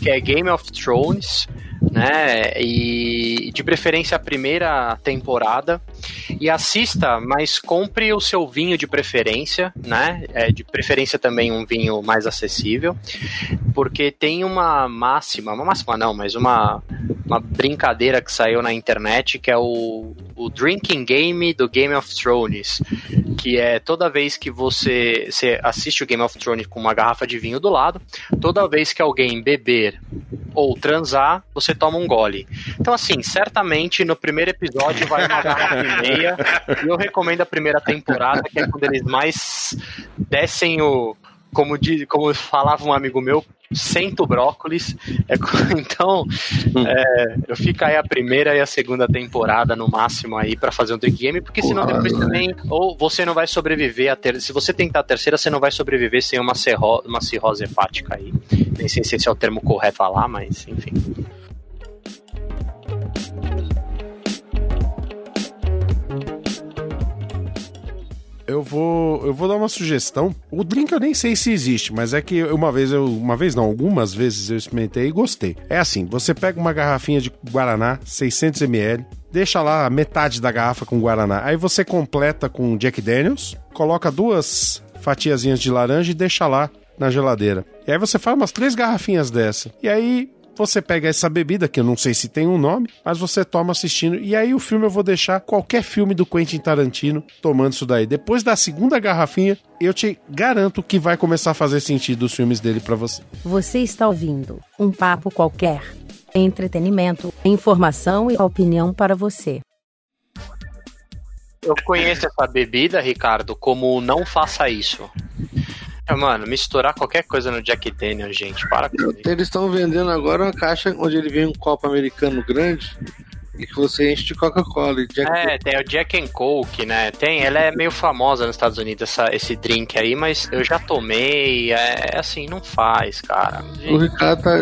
que é Game of Thrones, né? E de preferência a primeira temporada. E assista, mas compre o seu vinho de preferência, né? É, de preferência também um vinho mais acessível, porque tem uma máxima, uma máxima não, mas uma, uma brincadeira que saiu na internet que é o o drinking game do Game of Thrones, que é toda vez que você, você assiste o Game of Thrones com uma garrafa de vinho do lado, toda vez que alguém beber ou transar, você toma um gole. Então, assim, certamente no primeiro episódio vai uma garrafa e meia, e eu recomendo a primeira temporada, que é quando eles mais descem o. Como, diz, como falava um amigo meu, sento brócolis. É, então, é, eu fico aí a primeira e a segunda temporada no máximo aí para fazer um drink game, porque senão Porra, depois né? também, ou você não vai sobreviver a ter, se você tentar a terceira, você não vai sobreviver sem uma, cirro, uma cirrose hepática aí. Nem sei se esse é o termo correto a falar, mas enfim. Eu vou, eu vou dar uma sugestão. O drink eu nem sei se existe, mas é que uma vez eu, uma vez não, algumas vezes eu experimentei e gostei. É assim, você pega uma garrafinha de guaraná, 600 ml, deixa lá metade da garrafa com guaraná. Aí você completa com Jack Daniels, coloca duas fatiazinhas de laranja e deixa lá na geladeira. E aí você faz umas três garrafinhas dessa. E aí você pega essa bebida, que eu não sei se tem um nome, mas você toma assistindo. E aí o filme eu vou deixar qualquer filme do Quentin Tarantino tomando isso daí. Depois da segunda garrafinha, eu te garanto que vai começar a fazer sentido os filmes dele pra você. Você está ouvindo um papo qualquer. Entretenimento, informação e opinião para você. Eu conheço essa bebida, Ricardo, como não faça isso. É, Mano, misturar qualquer coisa no Jack Daniel, gente, para com. Eles estão vendendo agora uma caixa onde ele vem um copo americano grande e que você enche de Coca-Cola. e Jack É, tem o Jack and Coke, né? Tem, ela é meio famosa nos Estados Unidos, essa, esse drink aí, mas eu já tomei, é, é assim, não faz, cara. O Ricardo tá.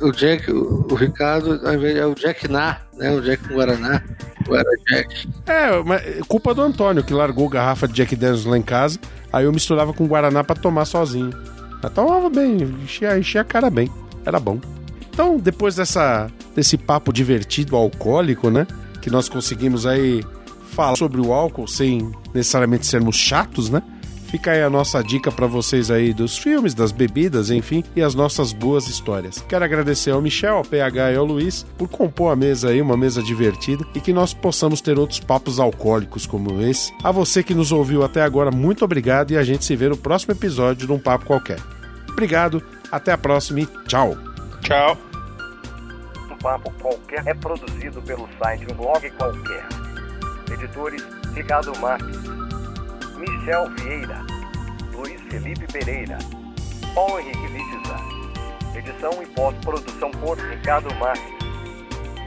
O Jack, o, Ricardo, ao invés é o Jack Na, né? O Jack com Guaraná. Guara Jack. É, mas é culpa do Antônio, que largou garrafa de Jack Daniels lá em casa. Aí eu misturava com Guaraná pra tomar sozinho. Mas tomava bem, enchia, enchia a cara bem. Era bom. Então, depois dessa, desse papo divertido alcoólico, né? Que nós conseguimos aí falar sobre o álcool sem necessariamente sermos chatos, né? Fica aí a nossa dica pra vocês aí dos filmes, das bebidas, enfim, e as nossas boas histórias. Quero agradecer ao Michel, ao PH e ao Luiz por compor a mesa aí, uma mesa divertida, e que nós possamos ter outros papos alcoólicos como esse. A você que nos ouviu até agora, muito obrigado e a gente se vê no próximo episódio de um papo qualquer. Obrigado, até a próxima e tchau. Tchau. Papo Qualquer é produzido pelo site Um Blog Qualquer. Editores Ricardo Marques, Michel Vieira, Luiz Felipe Pereira, Paulo Henrique Vitiza. Edição e pós-produção por Ricardo Marques.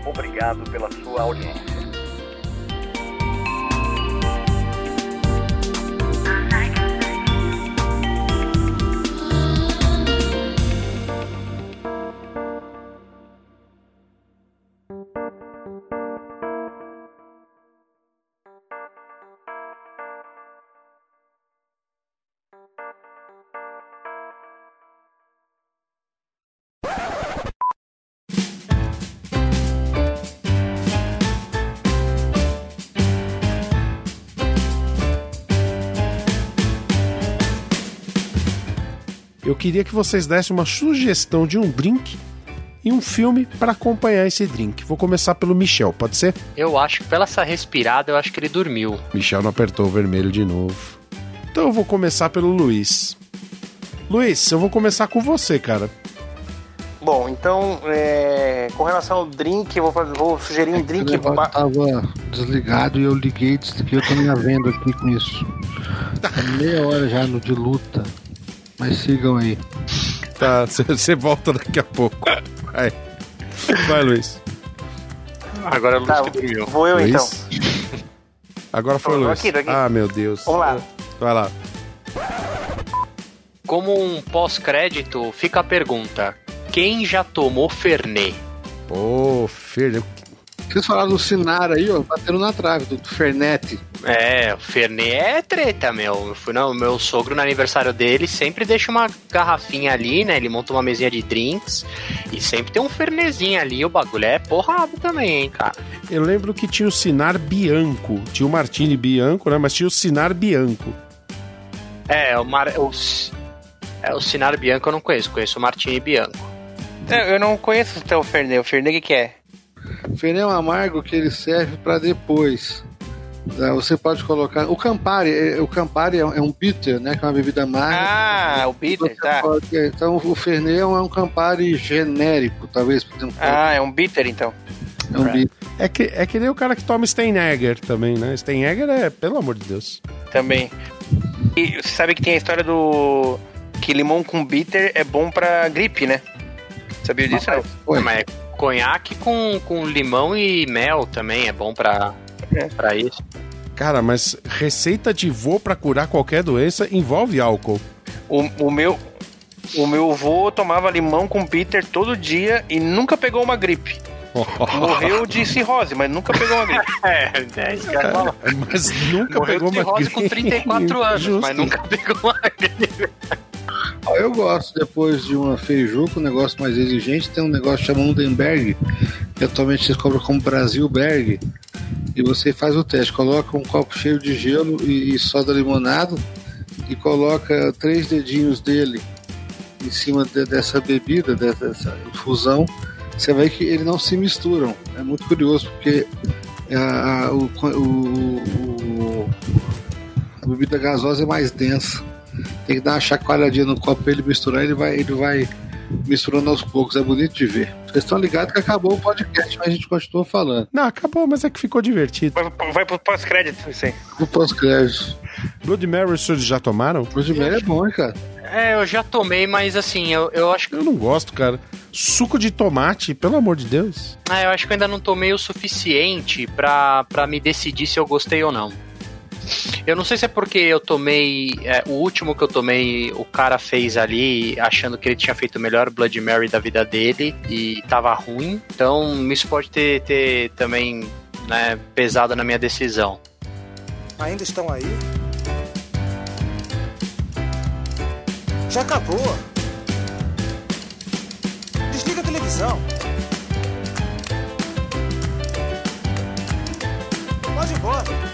Obrigado pela sua audiência. Queria que vocês dessem uma sugestão de um drink e um filme para acompanhar esse drink. Vou começar pelo Michel, pode ser? Eu acho que pela essa respirada, eu acho que ele dormiu. Michel não apertou o vermelho de novo. Então eu vou começar pelo Luiz. Luiz, eu vou começar com você, cara. Bom, então, é, com relação ao drink, eu vou, fazer- vou sugerir um O drink. ba- tava desligado e eu liguei e desliguei. Eu tô me vendo aqui com isso. Tá meia hora já no de luta. Mas sigam aí. Tá, você volta daqui a pouco. Vai. Vai, Luiz. Agora o Luiz Tá, que dormiu. vou eu então. Luiz? Agora foi o Tô Luiz. aqui, tô aqui. Ah, meu Deus. Vamos lá. Vai lá. Como um pós-crédito, fica a pergunta: quem já tomou Fernet? Ô, Fer, Vocês falaram do Sinar aí, ó, batendo na trave, do Fernete. É, o Fernet é treta, meu. Eu fui no meu sogro no aniversário dele, sempre deixa uma garrafinha ali, né? Ele monta uma mesinha de drinks e sempre tem um Fernetzinho ali. O bagulho é porrado também, hein, cara. eu lembro que tinha o Sinar Bianco. Tinha o Martini Bianco, né? Mas tinha o Sinar Bianco. É, o, Mar... o... É, o Sinar Bianco eu não conheço, conheço o Martini Bianco. Eu eu não conheço até o Fernet. O Fernet o que, que é? É um amargo que ele serve para depois. Tá? Você pode colocar. O Campari, é- o Campari é um é um bitter, né? Que é uma bebida amarga. Ah, o bitter, Você tá. pode- então o Fernet é um é Campari genérico, talvez. por exemplo. Ah, é um bitter então. é um bitter. É que, é que nem o cara que toma Steinegger também, né? Steinegger é, pelo amor de Deus. Também. E você sabe que tem a história do. Que limão com bitter é bom pra gripe, né? Sabia disso? não? Oi. Mas é conhaque com, com limão e mel também é bom pra, É. pra isso. Cara, mas receita de vô pra curar qualquer doença envolve álcool. O, o meu. O meu avô tomava limão com bitter todo dia e nunca pegou uma gripe. Morreu de cirrose, mas nunca pegou uma gripe. É, é isso que eu. Mas nunca Morreu pegou de uma cirrose com gripe. 34 anos, Justo. mas nunca pegou uma gripe. Ó, Eu gosto, depois de uma feijuca, um negócio mais exigente, tem um negócio chamado Undenberg, que atualmente se cobra como Brasilberg, e você faz o teste, coloca um copo cheio de gelo e, soda limonado, e coloca três dedinhos dele em cima de- dessa bebida, dessa, dessa infusão, você vai que eles não se misturam. É muito curioso, porque a, a- o, o- o- a bebida gasosa é mais densa. Tem que dar uma chacoalhadinha no copo pra ele misturar, ele vai, ele vai misturando aos poucos. É bonito de ver. Vocês estão ligados que acabou o podcast, mas a gente continua falando. Não, acabou, mas é que ficou divertido. Vai, vai pro pós-crédito, isso aí. O pós-crédito. Blood Mary, os senhores já tomaram? Blood Mary é bom, hein, cara? É, eu já tomei, mas assim, eu, eu acho que. Eu não gosto, cara. Suco de tomate, pelo amor de Deus. É, eu acho que eu ainda não tomei o suficiente pra, pra me decidir se eu gostei ou não. Eu não sei se é porque eu tomei. é, o último que eu tomei, o cara fez ali, achando que ele tinha feito o melhor Blood Mary da vida dele e tava ruim. Então, isso pode ter, ter também né, pesado na minha decisão. Ainda estão aí? Já acabou. Desliga a televisão. Pode ir embora.